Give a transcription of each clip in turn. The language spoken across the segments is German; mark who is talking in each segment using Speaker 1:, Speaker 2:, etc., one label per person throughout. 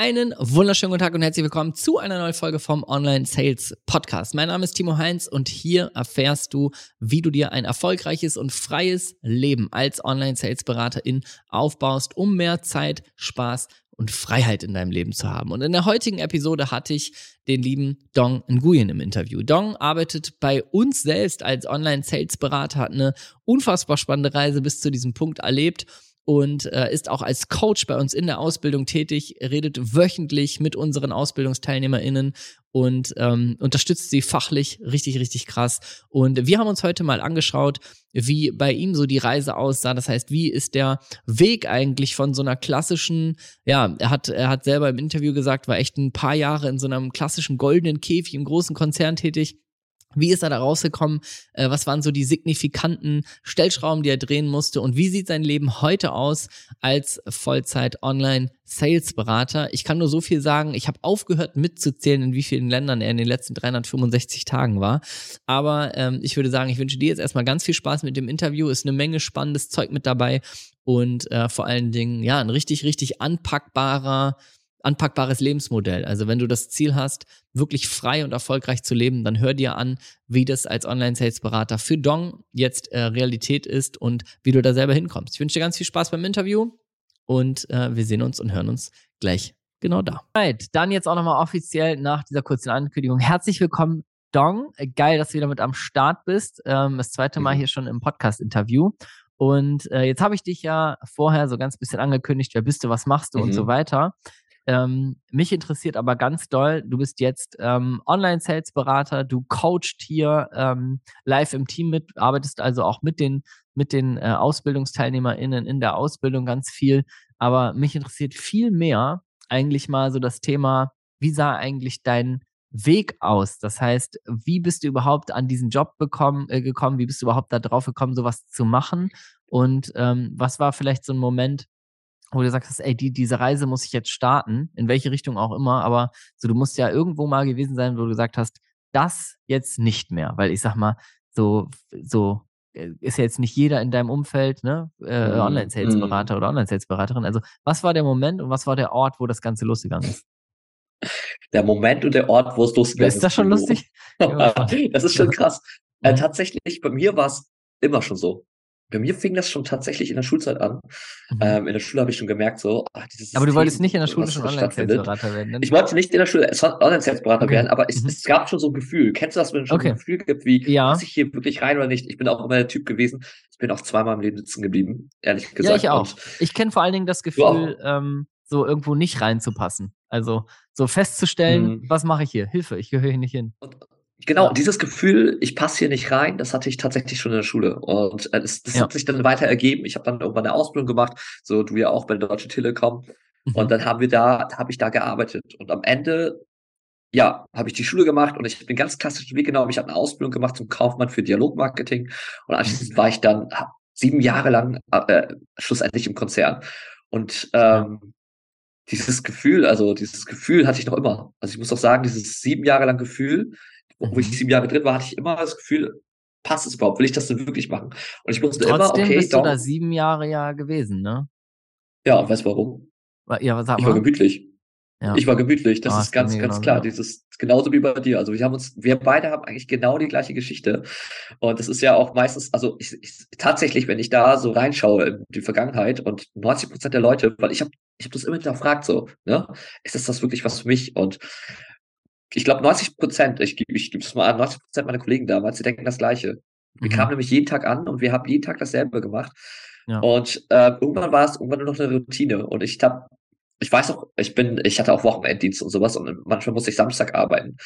Speaker 1: Einen wunderschönen guten Tag und herzlich willkommen zu einer neuen Folge vom Online Sales Podcast. Mein Name ist Timo Heinz und hier erfährst du, wie du dir ein erfolgreiches und freies Leben als Online Sales Beraterin aufbaust, um mehr Zeit, Spaß und Freiheit in deinem Leben zu haben. Und in der heutigen Episode hatte ich den lieben Dong Nguyen im Interview. Dong arbeitet bei uns selbst als Online Sales Berater, hat eine unfassbar spannende Reise bis zu diesem Punkt erlebt und äh, ist auch als Coach bei uns in der Ausbildung tätig, redet wöchentlich mit unseren AusbildungsteilnehmerInnen und ähm, unterstützt sie fachlich richtig, richtig krass. Und wir haben uns heute mal angeschaut, wie bei ihm so die Reise aussah. Das heißt, wie ist der Weg eigentlich von so einer klassischen, ja, er hat, er hat selber im Interview gesagt, war echt ein paar Jahre in so einem klassischen goldenen Käfig im großen Konzern tätig wie ist er da rausgekommen? Äh, was waren so die signifikanten Stellschrauben, die er drehen musste? Und wie sieht sein Leben heute aus als Vollzeit-Online-Sales-Berater? Ich kann nur so viel sagen. Ich habe aufgehört mitzuzählen, in wie vielen Ländern er in den letzten 365 Tagen war. Aber ähm, ich würde sagen, ich wünsche dir jetzt erstmal ganz viel Spaß mit dem Interview. Ist eine Menge spannendes Zeug mit dabei. Und äh, vor allen Dingen, ja, ein richtig, richtig anpackbarer anpackbares Lebensmodell. Also wenn du das Ziel hast, wirklich frei und erfolgreich zu leben, dann hör dir an, wie das als Online-Sales-Berater für Dong jetzt äh, Realität ist und wie du da selber hinkommst. Ich wünsche dir ganz viel Spaß beim Interview und äh, wir sehen uns und hören uns gleich genau da. Right, dann jetzt auch nochmal offiziell nach dieser kurzen Ankündigung. Herzlich willkommen, Dong. Geil, dass du wieder mit am Start bist. Ähm, das zweite Mal mhm. hier schon im Podcast-Interview. Und äh, jetzt habe ich dich ja vorher so ganz bisschen angekündigt, wer bist du, was machst du mhm. und so weiter. Ähm, mich interessiert aber ganz doll, du bist jetzt ähm, Online-Sales-Berater, du coachst hier ähm, live im Team mit, arbeitest also auch mit den, mit den äh, AusbildungsteilnehmerInnen in der Ausbildung ganz viel. Aber mich interessiert viel mehr eigentlich mal so das Thema, wie sah eigentlich dein Weg aus? Das heißt, wie bist du überhaupt an diesen Job bekommen, äh, gekommen? Wie bist du überhaupt da drauf gekommen, sowas zu machen? Und ähm, was war vielleicht so ein Moment, wo du sagst, ey, die, diese Reise muss ich jetzt starten, in welche Richtung auch immer, aber so, du musst ja irgendwo mal gewesen sein, wo du gesagt hast, das jetzt nicht mehr, weil ich sag mal, so, so äh, ist ja jetzt nicht jeder in deinem Umfeld, ne, äh, mm, Online-Sales-Berater mm. oder Online-Sales-Beraterin. Also, was war der Moment und was war der Ort, wo das Ganze losgegangen ist?
Speaker 2: Der Moment und der Ort, wo es losgegangen ist.
Speaker 1: Ist das schon lustig?
Speaker 2: das ist schon krass. Äh, mhm. tatsächlich, bei mir war es immer schon so bei mir fing das schon tatsächlich in der Schulzeit an. Mhm. Ähm, in der Schule habe ich schon gemerkt, so,
Speaker 1: ach, dieses Aber du wolltest nicht in der Schule schon Online-Sales-Berater werden? Ne?
Speaker 2: Ich wollte nicht in der Schule Online-Sales-Berater okay. werden, aber es, mhm. es, gab schon so ein Gefühl. Kennst du das, wenn es schon okay. ein Gefühl gibt, wie, ja. muss ich hier wirklich rein oder nicht? Ich bin auch immer der Typ gewesen. Ich bin auch zweimal im Leben sitzen geblieben, ehrlich gesagt.
Speaker 1: Ja, ich auch. Und ich kenne vor allen Dingen das Gefühl, ähm, so irgendwo nicht reinzupassen. Also so festzustellen, mhm. was mache ich hier? Hilfe, ich gehöre hier nicht hin.
Speaker 2: Und, Genau, ja. dieses Gefühl, ich passe hier nicht rein, das hatte ich tatsächlich schon in der Schule. Und äh, das, ja. hat sich dann weiter ergeben. Ich habe dann irgendwann eine Ausbildung gemacht, so du ja auch bei der Deutschen Telekom. Mhm. Und dann haben wir da, habe ich da gearbeitet. Und am Ende, ja, habe ich die Schule gemacht und ich habe den ganz klassischen Weg genommen. Ich habe eine Ausbildung gemacht zum Kaufmann für Dialogmarketing. Und anschließend war ich dann sieben Jahre lang äh, schlussendlich im Konzern. Und ähm, dieses Gefühl, also dieses Gefühl hatte ich noch immer. Also ich muss auch sagen, dieses sieben Jahre lang Gefühl, wo ich sieben Jahre drin war, hatte ich immer das Gefühl, passt es überhaupt? Will ich das denn wirklich machen? Und ich musste
Speaker 1: Trotzdem
Speaker 2: immer, okay,
Speaker 1: bist du da sieben Jahre ja gewesen, ne?
Speaker 2: Ja, weißt du warum?
Speaker 1: Ja, sag
Speaker 2: mal. Ich war gemütlich. Ja. Ich war gemütlich, das ah, ist ganz, ganz klar. Dieses, genauso wie bei dir. Also wir haben uns, wir beide haben eigentlich genau die gleiche Geschichte. Und das ist ja auch meistens, also ich, ich, tatsächlich, wenn ich da so reinschaue in die Vergangenheit und 90 Prozent der Leute, weil ich habe ich hab das immer hinterfragt so, ne? Ist das das wirklich was für mich? Und ich glaube 90 Prozent, ich gebe ich es mal an, 90 Prozent meiner Kollegen damals, die denken das Gleiche. Wir mhm. kamen nämlich jeden Tag an und wir haben jeden Tag dasselbe gemacht. Ja. Und äh, irgendwann war es irgendwann nur noch eine Routine. Und ich habe, ich weiß auch, ich bin, ich hatte auch Wochenenddienst und sowas und manchmal musste ich Samstag arbeiten.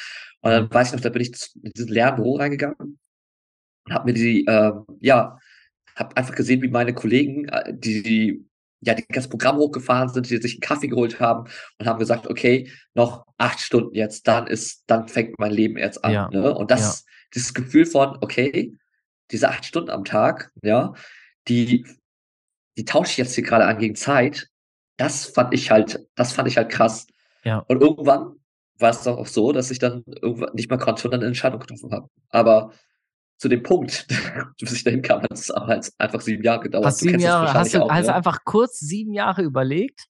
Speaker 2: Und dann mhm. weiß ich noch, da bin ich in diesen leeren Büro reingegangen und habe mir die, äh, ja, habe einfach gesehen, wie meine Kollegen, äh, die, die ja, die ganze Programm hochgefahren sind, die sich einen Kaffee geholt haben und haben gesagt, okay, noch acht Stunden jetzt, dann ist, dann fängt mein Leben jetzt an. Ja. Ne? Und das, ja. dieses Gefühl von, okay, diese acht Stunden am Tag, ja, die, die tausche ich jetzt hier gerade an gegen Zeit. Das fand ich halt, das fand ich halt krass. Ja. Und irgendwann war es doch auch so, dass ich dann irgendwann nicht mehr konnte und dann eine Entscheidung getroffen habe. Aber zu dem Punkt, bis ich dahin kam, hat es halt einfach sieben Jahre gedauert.
Speaker 1: Hast, sieben Jahre, hast, du, auch, hast ne? du einfach kurz sieben Jahre überlegt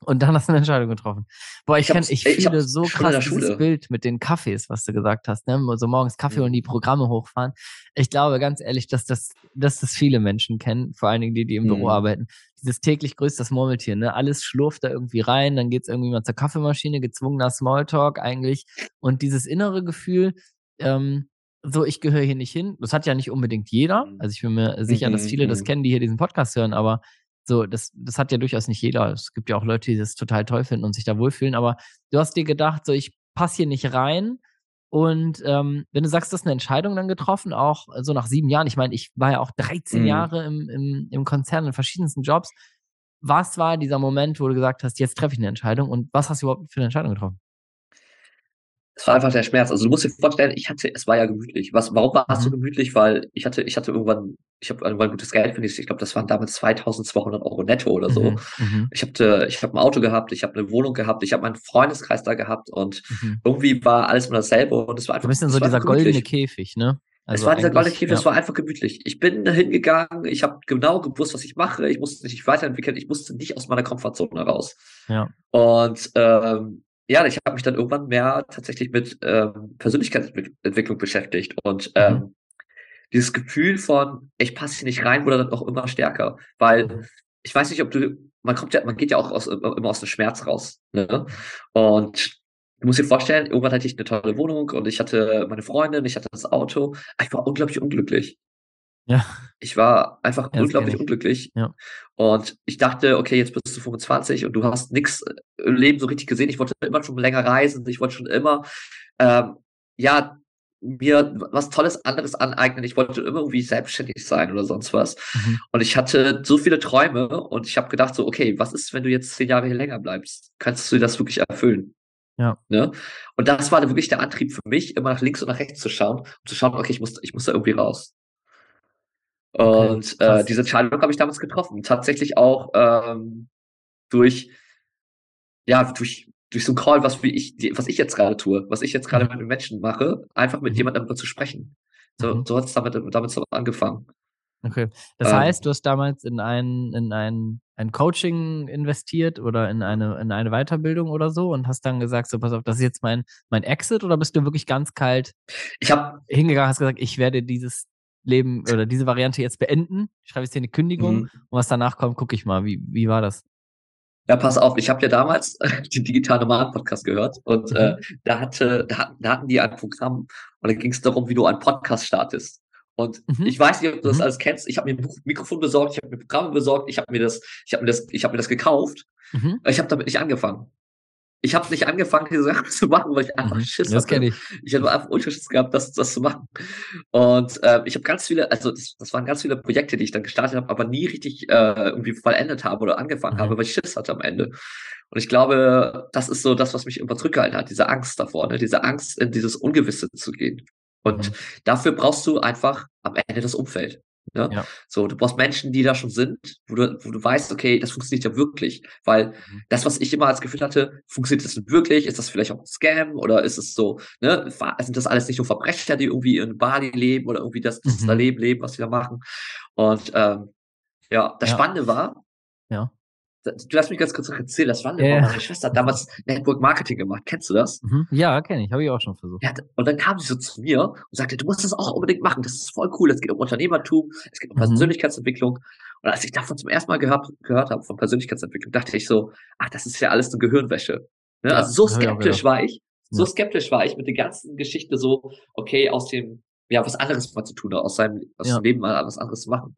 Speaker 1: Und dann hast du eine Entscheidung getroffen. Boah, ich, ich, kenn, ich, ich fühle so krass dieses Bild mit den Kaffees, was du gesagt hast, ne? So morgens Kaffee mhm. und die Programme hochfahren. Ich glaube ganz ehrlich, dass das, dass das viele Menschen kennen, vor allen Dingen die, die im mhm. Büro arbeiten. Dieses täglich grüßt das Murmeltier, ne? Alles schlurft da irgendwie rein, dann geht's irgendwie mal zur Kaffeemaschine, gezwungener Smalltalk eigentlich. Und dieses innere Gefühl, ähm, so, ich gehöre hier nicht hin. Das hat ja nicht unbedingt jeder. Mhm. Also ich bin mir sicher, dass viele das mhm. kennen, die hier diesen Podcast hören, aber so, das, das hat ja durchaus nicht jeder. Es gibt ja auch Leute, die das total toll finden und sich da wohlfühlen. Aber du hast dir gedacht, so, ich passe hier nicht rein. Und ähm, wenn du sagst, das ist eine Entscheidung dann getroffen, auch so nach sieben Jahren, ich meine, ich war ja auch 13 mhm. Jahre im, im, im Konzern in verschiedensten Jobs. Was war dieser Moment, wo du gesagt hast, jetzt treffe ich eine Entscheidung und was hast du überhaupt für eine Entscheidung getroffen?
Speaker 2: Es war einfach der Schmerz. Also du musst dir vorstellen, ich hatte, es war ja gemütlich. Was, warum war es so mhm. gemütlich? Weil ich hatte, ich hatte irgendwann, ich habe irgendwann gutes Geld verdient. Ich glaube, das waren damals 2.200 Euro netto oder so. Mhm. mhm. Ich habe, ich habe ein Auto gehabt, ich habe eine Wohnung gehabt, ich habe meinen Freundeskreis da gehabt und mhm. irgendwie war alles mal dasselbe und es war einfach.
Speaker 1: Ein bisschen so dieser goldene Käfig, ne?
Speaker 2: Also es war dieser goldene Käfig, ja. es war einfach gemütlich. Ich bin hingegangen, ich habe genau gewusst, was ich mache. Ich musste mich weiterentwickeln, ich musste nicht aus meiner Komfortzone raus. Ja. Und ähm, ja, ich habe mich dann irgendwann mehr tatsächlich mit ähm, Persönlichkeitsentwicklung beschäftigt und mhm. ähm, dieses Gefühl von, ich passe hier nicht rein, wurde dann auch immer stärker, weil mhm. ich weiß nicht, ob du, man kommt ja, man geht ja auch aus, immer aus dem Schmerz raus, ne? Und du musst dir vorstellen, irgendwann hatte ich eine tolle Wohnung und ich hatte meine Freundin, ich hatte das Auto, ich war unglaublich unglücklich. Ja. Ich war einfach ja, unglaublich unglücklich. Ja. Und ich dachte, okay, jetzt bist du 25 und du hast nichts im Leben so richtig gesehen. Ich wollte immer schon länger reisen. Ich wollte schon immer, ähm, ja, mir was Tolles anderes aneignen. Ich wollte immer irgendwie selbstständig sein oder sonst was. Mhm. Und ich hatte so viele Träume und ich habe gedacht so, okay, was ist, wenn du jetzt zehn Jahre hier länger bleibst? Kannst du das wirklich erfüllen? Ja. Ne? Und das war wirklich der Antrieb für mich, immer nach links und nach rechts zu schauen und zu schauen, okay, ich muss, ich muss da irgendwie raus. Und okay, äh, diese Entscheidung habe ich damals getroffen. Tatsächlich auch ähm, durch, ja, durch, durch so ein Call, was wie ich, was ich jetzt gerade tue, was ich jetzt gerade mit den Menschen mache, einfach mit mhm. jemandem darüber zu sprechen. So, mhm. so hat es damit, damit so angefangen.
Speaker 1: Okay. Das ähm, heißt, du hast damals in ein, in ein, ein Coaching investiert oder in eine, in eine Weiterbildung oder so und hast dann gesagt, so pass auf, das ist jetzt mein, mein Exit oder bist du wirklich ganz kalt
Speaker 2: ich hab,
Speaker 1: hingegangen, hast gesagt, ich werde dieses Leben oder diese Variante jetzt beenden. Ich schreibe jetzt hier eine Kündigung mhm. und was danach kommt, gucke ich mal. Wie, wie war das?
Speaker 2: Ja, pass auf, ich habe ja damals den Digital Nomaden Podcast gehört und mhm. äh, da, hatte, da, da hatten die ein Programm und da ging es darum, wie du einen Podcast startest. Und mhm. ich weiß nicht, ob du das mhm. alles kennst. Ich habe mir ein Mikrofon besorgt, ich habe mir Programme besorgt, ich habe mir das, ich habe mir das, ich habe mir das gekauft. Mhm. Ich habe damit nicht angefangen ich habe nicht angefangen, diese Sachen zu machen, weil ich einfach mhm, Schiss
Speaker 1: das hatte. Ich.
Speaker 2: ich habe einfach Unterschiss gehabt, das, das zu machen. Und äh, ich habe ganz viele, also das, das, waren ganz viele Projekte, die ich dann gestartet habe, aber nie richtig äh, irgendwie vollendet habe oder angefangen mhm. habe, weil ich Schiss hatte am Ende. Und ich glaube, das ist so das, was mich immer zurückgehalten hat, diese Angst davor, ne? diese Angst, in dieses Ungewisse zu gehen. Und mhm. dafür brauchst du einfach am Ende das Umfeld. Ne? Ja. So, du brauchst Menschen, die da schon sind, wo du, wo du weißt, okay, das funktioniert ja wirklich. Weil mhm. das, was ich immer als Gefühl hatte, funktioniert das wirklich? Ist das vielleicht auch ein Scam? Oder ist es so, ne, sind das alles nicht nur Verbrecher, die irgendwie in Bali leben oder irgendwie das, das mhm. Leben leben, was sie da machen? Und ähm, ja, das ja. Spannende war, ja. Du hast mich ganz kurz erzählen, das war ja. meine Schwester hat damals Network Marketing gemacht. Kennst du das?
Speaker 1: Mhm. Ja, kenne ich, habe ich auch schon versucht.
Speaker 2: Ja, und dann kam sie so zu mir und sagte, du musst das auch unbedingt machen, das ist voll cool, es geht um Unternehmertum, es geht um mhm. Persönlichkeitsentwicklung. Und als ich davon zum ersten Mal gehört, gehört habe, von Persönlichkeitsentwicklung, dachte ich so, ach, das ist ja alles eine Gehirnwäsche. Ne? Ja, also so skeptisch war ich, so skeptisch war ich mit der ganzen Geschichte so, okay, aus dem, ja, was anderes mal zu tun, aus seinem, aus ja. dem Leben mal was anderes zu machen.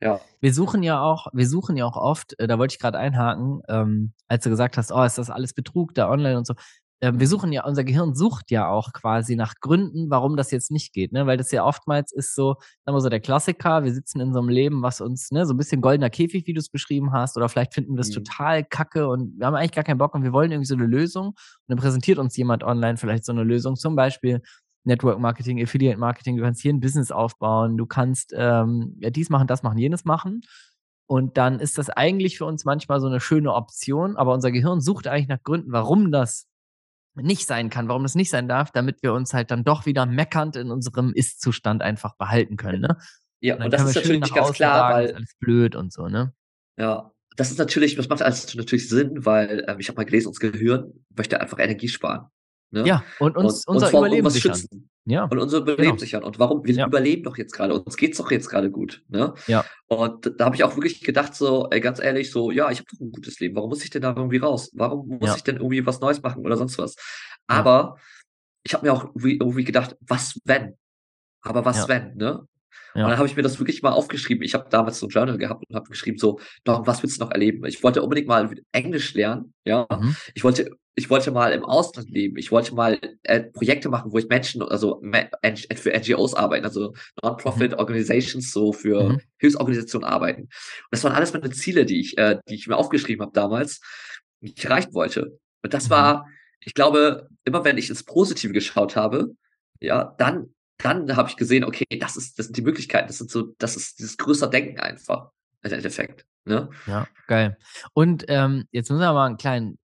Speaker 2: Ja.
Speaker 1: Wir suchen ja auch, wir suchen ja auch oft, äh, da wollte ich gerade einhaken, ähm, als du gesagt hast, oh, ist das alles Betrug da online und so. Ähm, wir suchen ja, unser Gehirn sucht ja auch quasi nach Gründen, warum das jetzt nicht geht, ne? Weil das ja oftmals ist so, sagen wir so, der Klassiker, wir sitzen in so einem Leben, was uns, ne, so ein bisschen goldener Käfig, wie du es beschrieben hast, oder vielleicht finden wir das mhm. total kacke und wir haben eigentlich gar keinen Bock und wir wollen irgendwie so eine Lösung. Und dann präsentiert uns jemand online vielleicht so eine Lösung, zum Beispiel, Network Marketing, Affiliate Marketing, du kannst hier ein Business aufbauen, du kannst ähm, ja, dies machen, das machen, jenes machen. Und dann ist das eigentlich für uns manchmal so eine schöne Option, aber unser Gehirn sucht eigentlich nach Gründen, warum das nicht sein kann, warum das nicht sein darf, damit wir uns halt dann doch wieder meckernd in unserem Ist-Zustand einfach behalten können. Ne?
Speaker 2: Ja, und, und das ist natürlich nicht ganz klar, weil
Speaker 1: alles blöd und so, ne?
Speaker 2: Ja, das ist natürlich, das macht alles natürlich Sinn, weil ähm, ich habe mal gelesen, unser Gehirn möchte einfach Energie sparen.
Speaker 1: Ne? Ja, und uns und, unser Überleben sichern.
Speaker 2: Schützen. Ja. Und unser Überleben genau. sichern. Und warum? Wir ja. überleben doch jetzt gerade. Uns geht's doch jetzt gerade gut. Ne?
Speaker 1: Ja.
Speaker 2: Und da habe ich auch wirklich gedacht, so, ey, ganz ehrlich, so, ja, ich habe doch ein gutes Leben. Warum muss ich denn da irgendwie raus? Warum muss ja. ich denn irgendwie was Neues machen oder sonst was? Aber ich habe mir auch irgendwie, irgendwie gedacht, was wenn? Aber was wenn, ne? Ja. Und dann habe ich mir das wirklich mal aufgeschrieben. Ich habe damals so ein Journal gehabt und habe geschrieben, so, doch, was willst du noch erleben? Ich wollte unbedingt mal Englisch lernen, ja. Mhm. Ich wollte, ich wollte mal im Ausland leben. Ich wollte mal äh, Projekte machen, wo ich Menschen, also für NGOs arbeiten, also Non-Profit mhm. Organizations, so für mhm. Hilfsorganisationen arbeiten. Und das waren alles meine Ziele, die ich, äh, die ich mir aufgeschrieben habe damals, die ich erreichen wollte. Und das mhm. war, ich glaube, immer wenn ich ins Positive geschaut habe, ja, dann dann habe ich gesehen, okay, das ist, das sind die Möglichkeiten, das sind so, das ist dieses größere Denken einfach im Endeffekt. Ne?
Speaker 1: Ja, geil. Und ähm, jetzt müssen wir mal einen kleinen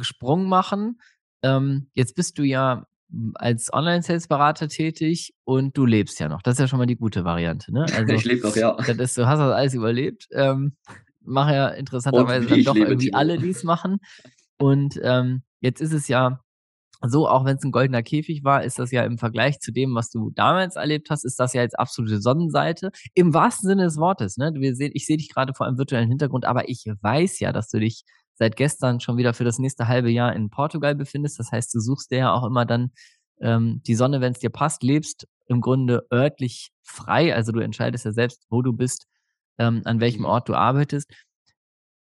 Speaker 1: Sprung machen. Ähm, jetzt bist du ja als Online-Sales-Berater tätig und du lebst ja noch. Das ist ja schon mal die gute Variante. Ne?
Speaker 2: Also, ich lebe noch, ja.
Speaker 1: Das ist, du hast das alles überlebt. Ähm, mache ja interessanterweise dann doch irgendwie alle, die es machen. Und ähm, jetzt ist es ja so, auch wenn es ein goldener Käfig war, ist das ja im Vergleich zu dem, was du damals erlebt hast, ist das ja jetzt absolute Sonnenseite. Im wahrsten Sinne des Wortes. Ne? Wir sehen, ich sehe dich gerade vor einem virtuellen Hintergrund, aber ich weiß ja, dass du dich seit gestern schon wieder für das nächste halbe Jahr in Portugal befindest. Das heißt, du suchst dir ja auch immer dann ähm, die Sonne, wenn es dir passt, lebst im Grunde örtlich frei. Also du entscheidest ja selbst, wo du bist, ähm, an welchem mhm. Ort du arbeitest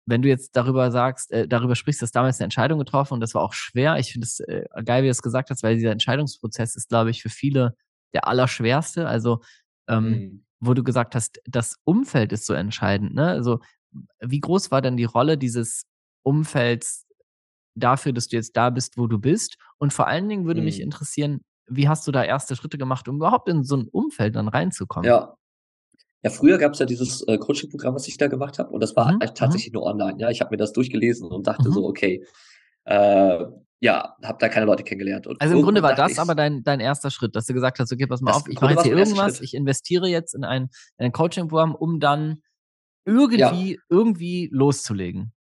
Speaker 1: wenn du jetzt darüber sagst, äh, darüber sprichst, dass damals eine Entscheidung getroffen und das war auch schwer. Ich finde es äh, geil, wie du es gesagt hast, weil dieser Entscheidungsprozess ist, glaube ich, für viele der allerschwerste. Also, ähm, mhm. wo du gesagt hast, das Umfeld ist so entscheidend. Ne? Also, wie groß war denn die Rolle dieses Umfelds dafür, dass du jetzt da bist, wo du bist? Und vor allen Dingen würde mhm. mich interessieren, wie hast du da erste Schritte gemacht, um überhaupt in so ein Umfeld dann reinzukommen?
Speaker 2: Ja, ja, früher gab es ja dieses äh, Coaching-Programm, was ich da gemacht habe, und das war mhm. mhm. tatsächlich nur online. Ja, ich habe mir das durchgelesen und dachte mhm. so, okay, äh, ja, habe da keine Leute kennengelernt. Und
Speaker 1: also im Grunde war das aber dein, dein erster Schritt, dass du gesagt hast, okay, pass mal auf, ich mache jetzt hier irgendwas, ich investiere jetzt in ein, ein Coaching-Programm, um dann irgendwie, ja. irgendwie loszulegen.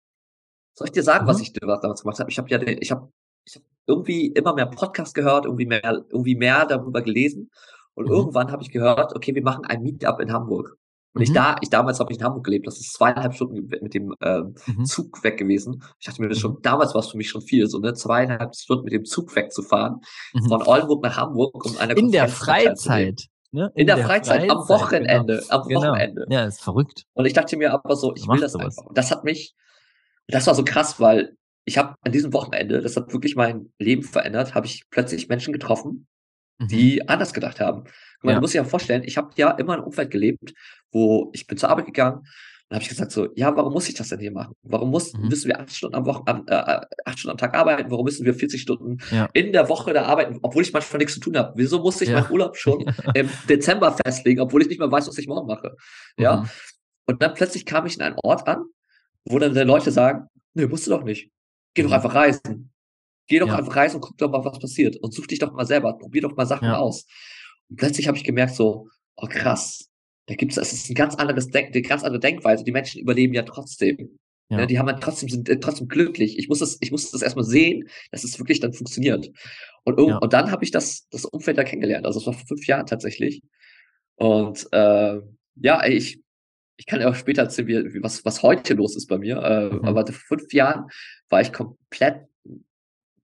Speaker 2: Soll ich dir sagen, mhm. was ich damals gemacht habe? Ich habe ja, ich habe ich hab irgendwie immer mehr Podcast gehört, irgendwie mehr, irgendwie mehr darüber gelesen und mhm. irgendwann habe ich gehört, okay, wir machen ein Meetup in Hamburg. Und mhm. ich da, ich damals habe ich in Hamburg gelebt, das ist zweieinhalb Stunden mit dem ähm, mhm. Zug weg gewesen. Ich dachte mir, das schon, mhm. damals war es für mich schon viel, so ne, zweieinhalb Stunden mit dem Zug wegzufahren, mhm. von Oldenburg nach Hamburg, um eine
Speaker 1: In der Freizeit.
Speaker 2: Ne? In, in, der, der Freizeit, Freizeit, am Wochenende, genau. am genau. Wochenende.
Speaker 1: Ja, ist verrückt.
Speaker 2: Und ich dachte mir aber so, ich will das sowas. einfach. Und das hat mich, das war so krass, weil ich habe an diesem Wochenende, das hat wirklich mein Leben verändert, habe ich plötzlich Menschen getroffen, Mhm. die anders gedacht haben. Man ja. muss sich ja vorstellen, ich habe ja immer in einem Umfeld gelebt, wo ich bin zur Arbeit gegangen und habe ich gesagt so, ja, warum muss ich das denn hier machen? Warum muss, mhm. müssen wir acht Stunden am Wochen, äh, acht Stunden am Tag arbeiten? Warum müssen wir 40 Stunden ja. in der Woche da arbeiten, obwohl ich manchmal nichts zu tun habe? Wieso muss ich ja. meinen Urlaub schon im Dezember festlegen, obwohl ich nicht mehr weiß, was ich morgen mache? Ja. Mhm. Und dann plötzlich kam ich in einen Ort an, wo dann die Leute sagen, nee, musst du doch nicht. Geh doch mhm. einfach reisen. Geh doch ja. einfach rein und guck doch mal, was passiert. Und such dich doch mal selber, probier doch mal Sachen ja. aus. Und plötzlich habe ich gemerkt, so, oh krass, da gibt's, es ist ein ganz anderes Denk, eine ganz andere Denkweise. Die Menschen überleben ja trotzdem. Ja. ja die haben ja trotzdem, sind äh, trotzdem glücklich. Ich muss das, ich muss das erstmal sehen, dass es wirklich dann funktioniert. Und, ja. und dann habe ich das, das Umfeld da kennengelernt. Also es war vor fünf Jahren tatsächlich. Und äh, ja, ich, ich kann ja auch später erzählen, wie, was, was heute los ist bei mir. Äh, mhm. Aber vor fünf Jahren war ich komplett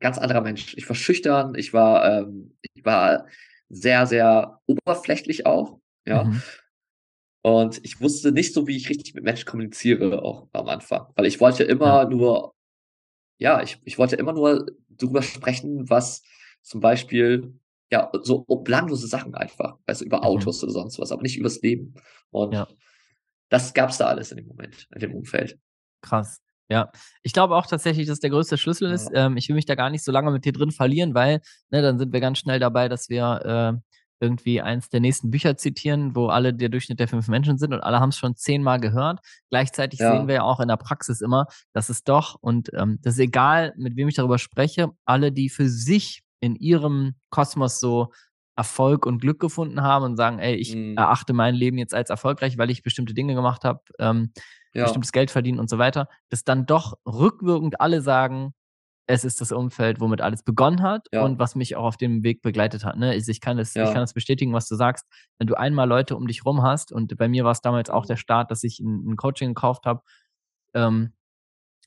Speaker 2: ganz anderer Mensch. Ich war schüchtern, ich war, ähm, ich war sehr, sehr oberflächlich auch, ja. Mhm. Und ich wusste nicht so, wie ich richtig mit Menschen kommuniziere, auch am Anfang. Weil ich wollte immer ja. nur, ja, ich, ich wollte immer nur darüber sprechen, was zum Beispiel, ja, so belanglose Sachen einfach, also über mhm. Autos oder sonst was, aber nicht übers Leben. Und ja. das gab's da alles in dem Moment, in dem Umfeld.
Speaker 1: Krass. Ja, ich glaube auch tatsächlich, dass der größte Schlüssel ja. ist. Ähm, ich will mich da gar nicht so lange mit dir drin verlieren, weil ne, dann sind wir ganz schnell dabei, dass wir äh, irgendwie eins der nächsten Bücher zitieren, wo alle der Durchschnitt der fünf Menschen sind und alle haben es schon zehnmal gehört. Gleichzeitig ja. sehen wir ja auch in der Praxis immer, dass es doch, und ähm, das ist egal, mit wem ich darüber spreche, alle, die für sich in ihrem Kosmos so Erfolg und Glück gefunden haben und sagen, ey, ich mhm. erachte mein Leben jetzt als erfolgreich, weil ich bestimmte Dinge gemacht habe, ähm, ja. bestimmtes Geld verdienen und so weiter, dass dann doch rückwirkend alle sagen, es ist das Umfeld, womit alles begonnen hat ja. und was mich auch auf dem Weg begleitet hat. Ne? Ich, kann das, ja. ich kann das bestätigen, was du sagst. Wenn du einmal Leute um dich rum hast, und bei mir war es damals auch der Start, dass ich ein, ein Coaching gekauft habe, ähm,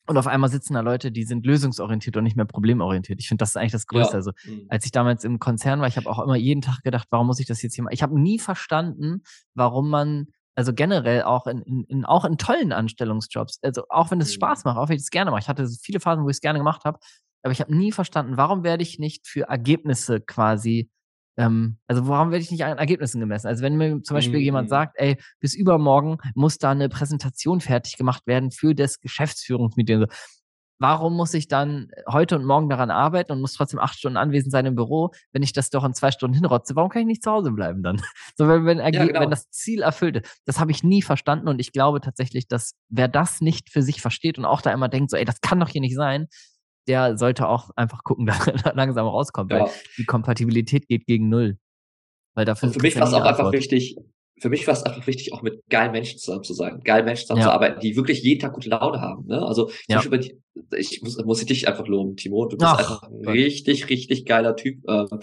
Speaker 1: und auf einmal sitzen da Leute, die sind lösungsorientiert und nicht mehr problemorientiert. Ich finde, das ist eigentlich das Größte. Ja. Also, mhm. als ich damals im Konzern war, ich habe auch immer jeden Tag gedacht, warum muss ich das jetzt hier machen? Ich habe nie verstanden, warum man, also generell auch in, in, in, auch in tollen Anstellungsjobs, also auch wenn es mhm. Spaß macht, auch wenn ich es gerne mache. Ich hatte viele Phasen, wo ich es gerne gemacht habe, aber ich habe nie verstanden, warum werde ich nicht für Ergebnisse quasi ähm, also warum werde ich nicht an Ergebnissen gemessen? Also wenn mir zum Beispiel mhm. jemand sagt, ey, bis übermorgen muss da eine Präsentation fertig gemacht werden für das Geschäftsführungsmeeting. Warum muss ich dann heute und morgen daran arbeiten und muss trotzdem acht Stunden anwesend sein im Büro, wenn ich das doch in zwei Stunden hinrotze? Warum kann ich nicht zu Hause bleiben dann? So, wenn, wenn, ja, genau. wenn das Ziel erfüllt ist. Das habe ich nie verstanden und ich glaube tatsächlich, dass wer das nicht für sich versteht und auch da immer denkt, so, ey, das kann doch hier nicht sein, der sollte auch einfach gucken, dass er langsam rauskommt, ja. weil die Kompatibilität geht gegen null.
Speaker 2: Weil dafür Und für mich war es auch einfach wichtig, für mich war es einfach wichtig, auch mit geilen Menschen zusammen zu sein, geilen Menschen zusammenzuarbeiten, ja. die wirklich jeden Tag gute Laune haben. Ne? Also ja. die, ich muss, muss ich dich einfach loben, Timo. Du bist Ach, einfach ein Gott. richtig, richtig geiler Typ. Ähm, und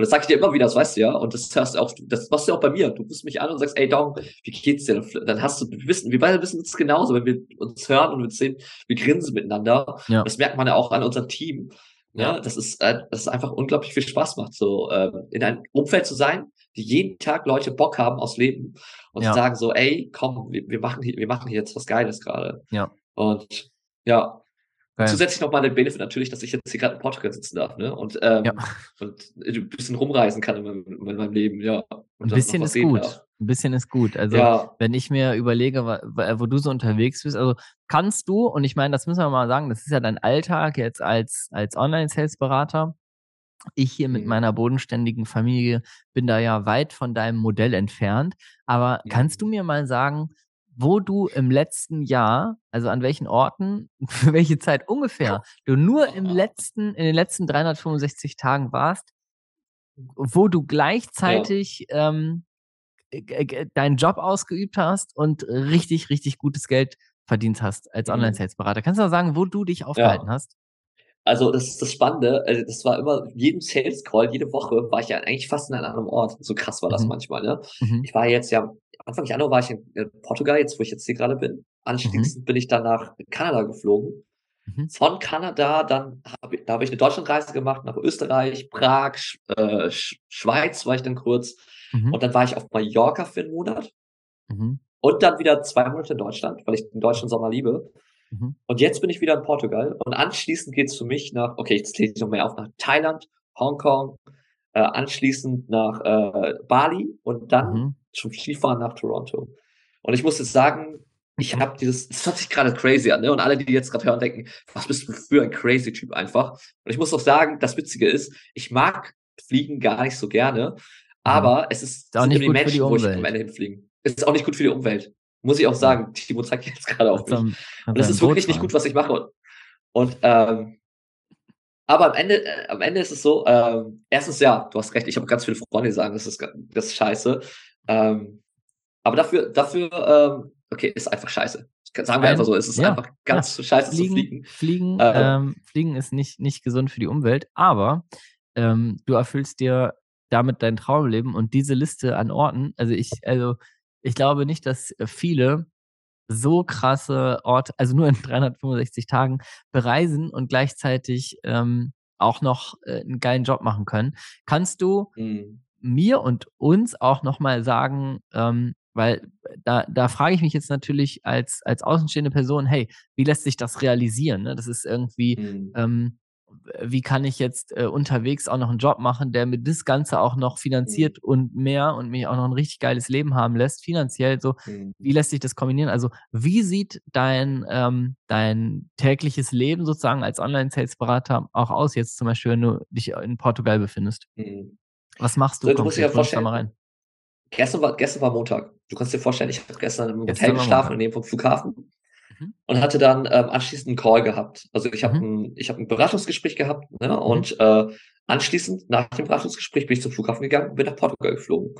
Speaker 2: das sag ich dir immer wieder, das weißt du ja. Und das hörst du auch, das machst du auch bei mir. Du rufst mich an und sagst, ey Dom, wie geht's dir? Dann hast du, wir wissen, wir beide wissen es genauso, wenn wir uns hören und wir sehen, wir grinsen miteinander. Ja. Das merkt man ja auch an unserem Team. Ja, das ist, äh, das ist einfach unglaublich viel Spaß macht, so äh, in einem Umfeld zu sein, die jeden Tag Leute Bock haben aufs Leben und ja. sagen so, ey, komm, wir, wir machen hier, wir machen hier jetzt was Geiles gerade.
Speaker 1: Ja.
Speaker 2: Und ja, Geil. Zusätzlich nochmal den Benefit natürlich, dass ich jetzt hier gerade in Portugal sitzen darf, ne? Und, ähm, ja. und ein bisschen rumreisen kann in meinem, in meinem Leben, ja.
Speaker 1: ein bisschen ist gut. Darf. Ein bisschen ist gut. Also, ja. wenn ich mir überlege, wo du so unterwegs bist, also kannst du, und ich meine, das müssen wir mal sagen, das ist ja dein Alltag jetzt als, als Online-Sales-Berater, ich hier mit mhm. meiner bodenständigen Familie bin da ja weit von deinem Modell entfernt. Aber ja. kannst du mir mal sagen, wo du im letzten Jahr, also an welchen Orten, für welche Zeit ungefähr, du nur im letzten, in den letzten 365 Tagen warst, wo du gleichzeitig ja. ähm, deinen Job ausgeübt hast und richtig, richtig gutes Geld verdient hast als mhm. Online-Sales-Berater. Kannst du mal sagen, wo du dich aufgehalten ja. hast?
Speaker 2: Also das ist das Spannende, also das war immer, jeden Sales Call, jede Woche war ich ja eigentlich fast in einem anderen Ort. So krass war das mhm. manchmal, ne? Mhm. Ich war jetzt ja, Anfang Januar war ich in Portugal, jetzt wo ich jetzt hier gerade bin. Anschließend mhm. bin ich dann nach Kanada geflogen. Mhm. Von Kanada, dann hab ich, da habe ich eine Deutschlandreise gemacht, nach Österreich, Prag, äh, Schweiz war ich dann kurz. Mhm. Und dann war ich auf Mallorca für einen Monat. Mhm. Und dann wieder zwei Monate in Deutschland, weil ich den deutschen Sommer liebe. Mhm. Und jetzt bin ich wieder in Portugal und anschließend geht's für mich nach, okay, jetzt lese ich noch mehr auf, nach Thailand, Hongkong, äh, anschließend nach äh, Bali und dann mhm. zum Skifahren nach Toronto. Und ich muss jetzt sagen, ich habe dieses, es hört sich gerade crazy an, ne? Und alle, die jetzt gerade hören, denken, was bist du für ein crazy Typ einfach? Und ich muss auch sagen, das Witzige ist, ich mag Fliegen gar nicht so gerne, aber es ist, ist
Speaker 1: auch nicht die Menschen, die wo ich
Speaker 2: am Ende hinfliegen. Es ist auch nicht gut für die Umwelt. Muss ich auch sagen, Timo zeigt jetzt gerade auf mich. und das ist wirklich nicht gut, was ich mache. Und, und ähm, aber am Ende, äh, am Ende ist es so, ähm, erstens ja, du hast recht, ich habe ganz viele Freunde, die sagen, das ist, das ist scheiße. Ähm, aber dafür, dafür, ähm, okay, ist einfach scheiße. Sagen wir einfach so, es ist ja, einfach ganz ja. scheiße
Speaker 1: fliegen,
Speaker 2: zu fliegen.
Speaker 1: Fliegen, ähm, ähm, fliegen ist nicht, nicht gesund für die Umwelt, aber ähm, du erfüllst dir damit dein Traumleben und diese Liste an Orten, also ich, also ich glaube nicht, dass viele so krasse Orte, also nur in 365 Tagen bereisen und gleichzeitig ähm, auch noch äh, einen geilen Job machen können. Kannst du mhm. mir und uns auch nochmal sagen, ähm, weil da, da frage ich mich jetzt natürlich als, als außenstehende Person, hey, wie lässt sich das realisieren? Ne? Das ist irgendwie, mhm. ähm, wie kann ich jetzt äh, unterwegs auch noch einen Job machen, der mir das Ganze auch noch finanziert mhm. und mehr und mich auch noch ein richtig geiles Leben haben lässt, finanziell so. Mhm. Wie lässt sich das kombinieren? Also, wie sieht dein, ähm, dein tägliches Leben sozusagen als Online-Sales-Berater auch aus, jetzt zum Beispiel, wenn du dich in Portugal befindest? Mhm. Was machst du?
Speaker 2: So, du musst dir ja vorstellen, mal rein. Gestern war, gestern war Montag. Du kannst dir vorstellen, ich habe gestern im Hotel geschlafen, in dem vom Flughafen. Mhm. und hatte dann ähm, anschließend einen Call gehabt. Also ich habe mhm. ein, ich hab ein Beratungsgespräch gehabt ne? Mhm. und äh, anschließend nach dem Beratungsgespräch bin ich zum Flughafen gegangen und bin nach Portugal geflogen.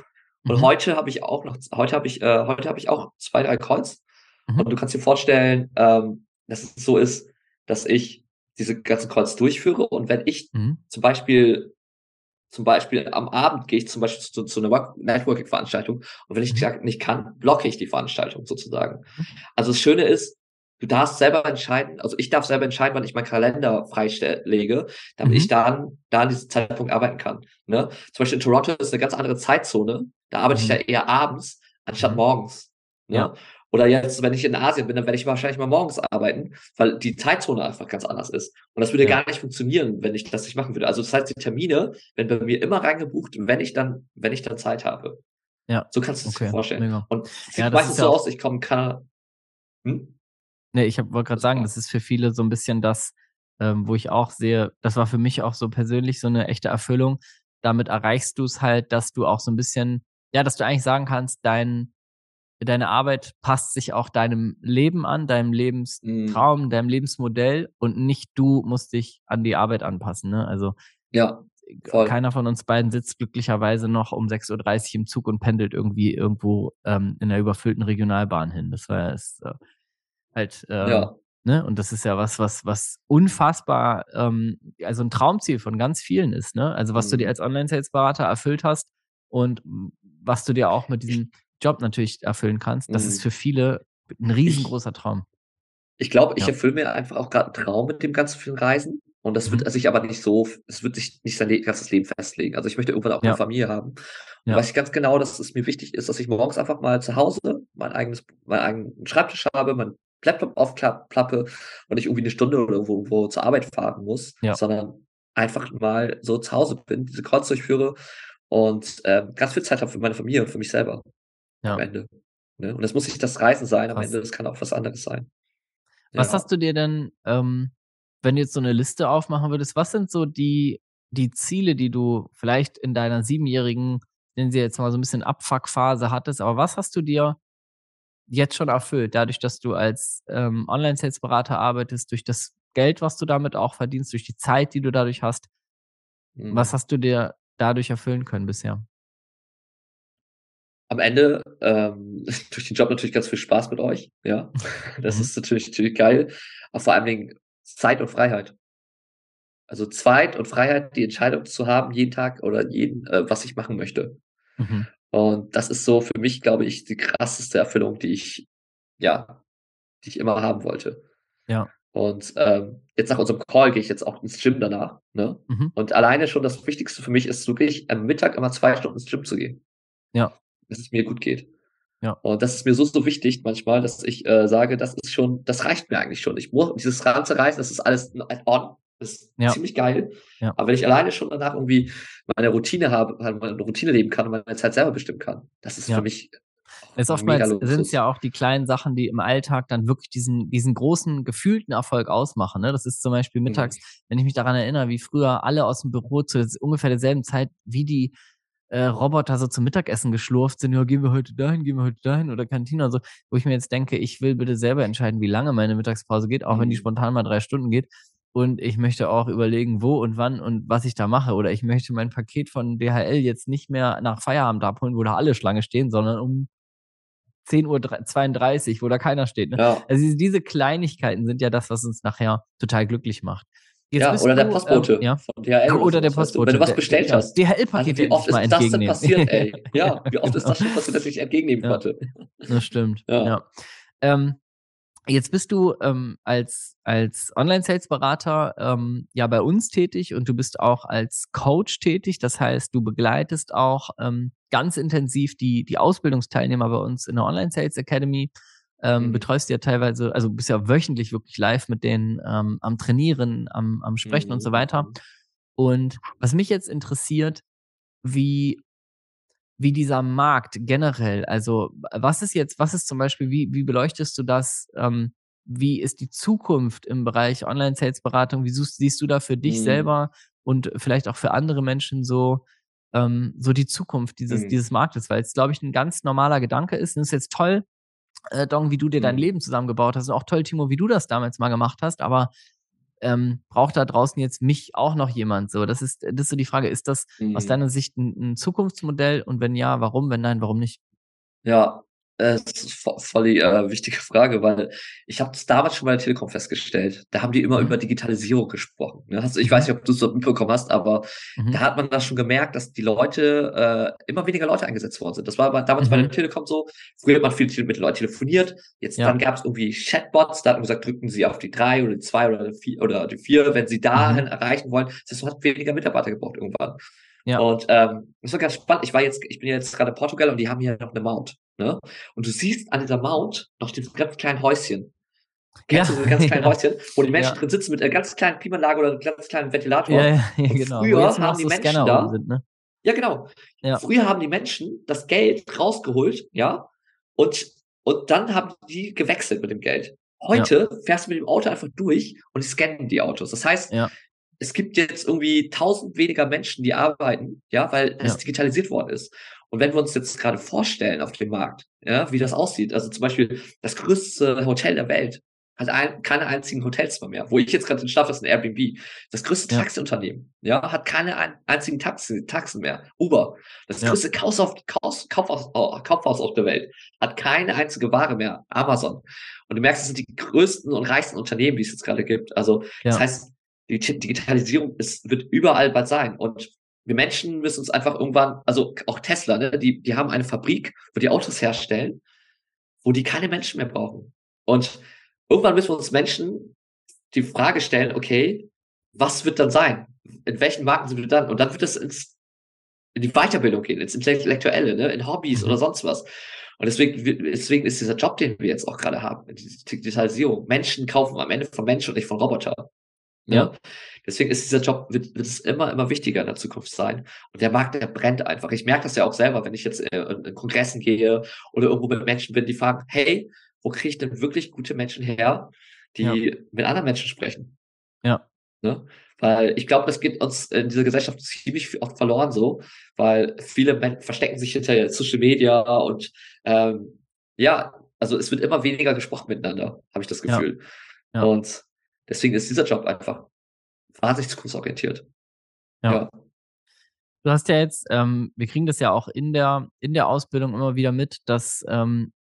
Speaker 2: Und mhm. heute habe ich auch noch, heute habe ich, äh, heute habe ich auch zwei, drei Calls Mhm. Und du kannst dir vorstellen, ähm, dass es so ist, dass ich diese ganzen Calls durchführe und wenn ich mhm. zum Beispiel zum Beispiel am Abend gehe ich zum Beispiel zu, zu einer Networking-Veranstaltung und wenn ich mhm. nicht kann, blocke ich die Veranstaltung sozusagen. Also das Schöne ist, du darfst selber entscheiden, also ich darf selber entscheiden, wann ich meinen Kalender freilege, damit mhm. ich dann da an diesem Zeitpunkt arbeiten kann. Ne? Zum Beispiel in Toronto ist eine ganz andere Zeitzone, da arbeite mhm. ich ja eher abends anstatt mhm. morgens. Ne? Ja. Oder jetzt, wenn ich in Asien bin, dann werde ich wahrscheinlich mal morgens arbeiten, weil die Zeitzone einfach ganz anders ist. Und das würde ja. gar nicht funktionieren, wenn ich das nicht machen würde. Also das heißt, die Termine werden bei mir immer reingebucht, wenn ich dann, wenn ich dann Zeit habe. Ja. So kannst du es okay. dir vorstellen. Mega. Und sieht ja, meistens so aus, ich komme kann.
Speaker 1: Hm? Nee, ich wollte gerade sagen, das ist für viele so ein bisschen das, ähm, wo ich auch sehe, das war für mich auch so persönlich so eine echte Erfüllung. Damit erreichst du es halt, dass du auch so ein bisschen, ja, dass du eigentlich sagen kannst, dein, deine Arbeit passt sich auch deinem Leben an, deinem mhm. Lebenstraum, mm. deinem Lebensmodell und nicht du musst dich an die Arbeit anpassen. Ne? Also
Speaker 2: ja,
Speaker 1: voll. keiner von uns beiden sitzt glücklicherweise noch um 6.30 Uhr im Zug und pendelt irgendwie irgendwo ähm, in der überfüllten Regionalbahn hin. Das war es äh, halt. Äh, ja. Ne? Und das ist ja was, was, was unfassbar, ähm, also ein Traumziel von ganz vielen ist, ne? Also was mm. du dir mhm. als Online-Sales-Berater erfüllt hast und was du dir auch mit diesem Job natürlich erfüllen kannst, das mhm. ist für viele ein riesengroßer Traum.
Speaker 2: Ich glaube, ich ja. erfülle mir einfach auch gerade einen Traum mit dem ganzen vielen Reisen. Und das mhm. wird sich aber nicht so, es wird sich nicht sein ganzes Leben festlegen. Also ich möchte irgendwann auch ja. eine Familie haben. Und ja. weiß ich ganz genau, dass es mir wichtig ist, dass ich morgens einfach mal zu Hause mein eigenes, meinen eigenen Schreibtisch habe, mein Laptop aufklappe und ich irgendwie eine Stunde oder irgendwo, zur Arbeit fahren muss, ja. sondern einfach mal so zu Hause bin, diese Calls durchführe und äh, ganz viel Zeit habe für meine Familie und für mich selber ja. am Ende. Ne? Und das muss nicht das Reisen sein, am was? Ende, das kann auch was anderes sein.
Speaker 1: Was ja. hast du dir denn, ähm, wenn du jetzt so eine Liste aufmachen würdest, was sind so die, die Ziele, die du vielleicht in deiner siebenjährigen, nennen sie jetzt mal so ein bisschen Abfuckphase hattest, aber was hast du dir jetzt schon erfüllt, dadurch, dass du als ähm, Online-Sales-Berater arbeitest, durch das Geld, was du damit auch verdienst, durch die Zeit, die du dadurch hast, mhm. was hast du dir dadurch erfüllen können bisher?
Speaker 2: am Ende ähm, durch den Job natürlich ganz viel Spaß mit euch. Ja, das mhm. ist natürlich, natürlich geil. Aber vor allen Dingen Zeit und Freiheit. Also Zeit und Freiheit, die Entscheidung zu haben, jeden Tag oder jeden, äh, was ich machen möchte. Mhm. Und das ist so für mich, glaube ich, die krasseste Erfüllung, die ich, ja, die ich immer haben wollte.
Speaker 1: Ja.
Speaker 2: Und ähm, jetzt nach unserem Call gehe ich jetzt auch ins Gym danach. Ne? Mhm. Und alleine schon das Wichtigste für mich ist wirklich am Mittag immer zwei Stunden ins Gym zu gehen.
Speaker 1: Ja
Speaker 2: dass es mir gut geht. Ja. Und das ist mir so, so wichtig manchmal, dass ich äh, sage, das ist schon, das reicht mir eigentlich schon. Ich muss dieses ganze Reisen, das ist alles ein On. Das ist ja. ziemlich geil. Ja. Aber wenn ich alleine schon danach irgendwie meine Routine habe, halt meine Routine leben kann und meine Zeit selber bestimmen kann, das ist ja. für mich
Speaker 1: es oftmals sind es ja auch die kleinen Sachen, die im Alltag dann wirklich diesen, diesen großen gefühlten Erfolg ausmachen. Ne? Das ist zum Beispiel mittags, mhm. wenn ich mich daran erinnere, wie früher alle aus dem Büro zu ungefähr derselben Zeit, wie die äh, Roboter so zum Mittagessen geschlurft sind, ja, gehen wir heute dahin, gehen wir heute dahin oder Kantine oder so, wo ich mir jetzt denke, ich will bitte selber entscheiden, wie lange meine Mittagspause geht, auch mhm. wenn die mhm. spontan mal drei Stunden geht. Und ich möchte auch überlegen, wo und wann und was ich da mache. Oder ich möchte mein Paket von DHL jetzt nicht mehr nach Feierabend abholen, wo da alle Schlange stehen, sondern um 10.32 Uhr, wo da keiner steht. Ne? Ja. Also diese Kleinigkeiten sind ja das, was uns nachher total glücklich macht.
Speaker 2: Jetzt ja, oder der Postbote
Speaker 1: ähm, ja. von DHL. Oder, oder der Postbote.
Speaker 2: Wenn du was bestellt der, hast.
Speaker 1: DHL-Paket
Speaker 2: also wie oft ist das denn passiert, ey? Ja, wie oft ist das schon passiert, dass ich entgegennehmen ja. konnte?
Speaker 1: Das stimmt, ja. ja. Ähm, jetzt bist du ähm, als, als Online-Sales-Berater ähm, ja bei uns tätig und du bist auch als Coach tätig. Das heißt, du begleitest auch ähm, ganz intensiv die, die Ausbildungsteilnehmer bei uns in der Online-Sales Academy ähm, mhm. betreust ja teilweise, also bist ja wöchentlich wirklich live mit denen ähm, am Trainieren, am, am Sprechen mhm. und so mhm. weiter. Und was mich jetzt interessiert, wie, wie dieser Markt generell, also was ist jetzt, was ist zum Beispiel, wie, wie beleuchtest du das? Ähm, wie ist die Zukunft im Bereich Online-Sales-Beratung? Wie suchst, siehst du da für dich mhm. selber und vielleicht auch für andere Menschen so, ähm, so die Zukunft dieses, mhm. dieses Marktes? Weil es, glaube ich, ein ganz normaler Gedanke ist. Und es ist jetzt toll, äh, Dong, wie du dir dein mhm. Leben zusammengebaut hast. Und auch toll, Timo, wie du das damals mal gemacht hast. Aber ähm, braucht da draußen jetzt mich auch noch jemand? So, das ist, das ist so die Frage, ist das mhm. aus deiner Sicht ein, ein, Zukunftsmodell? Und wenn ja, warum? Wenn nein, warum nicht?
Speaker 2: Ja, Äh, das ist voll die äh, wichtige Frage, weil ich habe das damals schon bei der Telekom festgestellt. Da haben die immer mhm. über Digitalisierung gesprochen. Ne? Also ich weiß nicht, ob du es so mitbekommen hast, aber mhm. da hat man da schon gemerkt, dass die Leute, äh, immer weniger Leute eingesetzt worden sind. Das war damals mhm. bei der Telekom so. Früher hat man viel mit Leuten telefoniert. Jetzt ja. dann gab es irgendwie Chatbots, da hat man gesagt, drücken Sie auf die drei oder die zwei oder die vier, oder die vier wenn Sie dahin mhm. erreichen wollen. Das heißt, man hat weniger Mitarbeiter gebraucht irgendwann. Ja. Und ähm, das war ganz spannend. Ich war jetzt, ich bin jetzt gerade in Portugal und die haben hier noch eine Mount. Ne? Und du siehst an dieser Mount noch dieses ganz kleinen Häuschen. Kennst ja. du so ein ganz kleines Häuschen, wo die Menschen ja. drin sitzen mit einer ganz kleinen Klimaanlage oder einem ganz kleinen Ventilator?
Speaker 1: Ja, ja, ja genau.
Speaker 2: Früher haben die Menschen da. Sind, ne? Ja, genau. Ja. Früher haben die Menschen das Geld rausgeholt, ja, und, und dann haben die gewechselt mit dem Geld. Heute ja. fährst du mit dem Auto einfach durch und die scannen die Autos. Das heißt, ja es gibt jetzt irgendwie tausend weniger Menschen, die arbeiten, ja, weil es digitalisiert worden ist. Und wenn wir uns jetzt gerade vorstellen auf dem Markt, ja, wie das aussieht, also zum Beispiel das größte Hotel der Welt hat ein, keine einzigen Hotels mehr. Wo ich jetzt gerade schlafe, ist ein Airbnb. Das größte ja. Taxiunternehmen, ja, hat keine ein, einzigen Taxi, Taxen mehr. Uber, das ja. größte Kaufhaus, Kauf, Kaufhaus, oh, Kaufhaus auf der Welt, hat keine einzige Ware mehr. Amazon. Und du merkst, es sind die größten und reichsten Unternehmen, die es jetzt gerade gibt. Also, ja. das heißt, die Digitalisierung ist, wird überall bald sein. Und wir Menschen müssen uns einfach irgendwann, also auch Tesla, ne, die, die haben eine Fabrik, wo die Autos herstellen, wo die keine Menschen mehr brauchen. Und irgendwann müssen wir uns Menschen die Frage stellen, okay, was wird dann sein? In welchen Marken sind wir dann? Und dann wird es ins, in die Weiterbildung gehen, ins Intellektuelle, ne, in Hobbys mhm. oder sonst was. Und deswegen, deswegen ist dieser Job, den wir jetzt auch gerade haben, die Digitalisierung. Menschen kaufen am Ende von Menschen und nicht von Robotern. Ja. Ne? Deswegen ist dieser Job, wird, wird es immer, immer wichtiger in der Zukunft sein. Und der Markt, der brennt einfach. Ich merke das ja auch selber, wenn ich jetzt äh, in, in Kongressen gehe oder irgendwo mit Menschen bin, die fragen, hey, wo kriege ich denn wirklich gute Menschen her, die ja. mit anderen Menschen sprechen?
Speaker 1: Ja.
Speaker 2: Ne? Weil ich glaube, das geht uns in dieser Gesellschaft ziemlich oft verloren so, weil viele Menschen verstecken sich hinter Social Media und ähm, ja, also es wird immer weniger gesprochen miteinander, habe ich das Gefühl. Ja. Ja. Und Deswegen ist dieser Job einfach wahnsinnig zukunftsorientiert.
Speaker 1: Ja. ja. Du hast ja jetzt, ähm, wir kriegen das ja auch in der, in der Ausbildung immer wieder mit, dass ähm,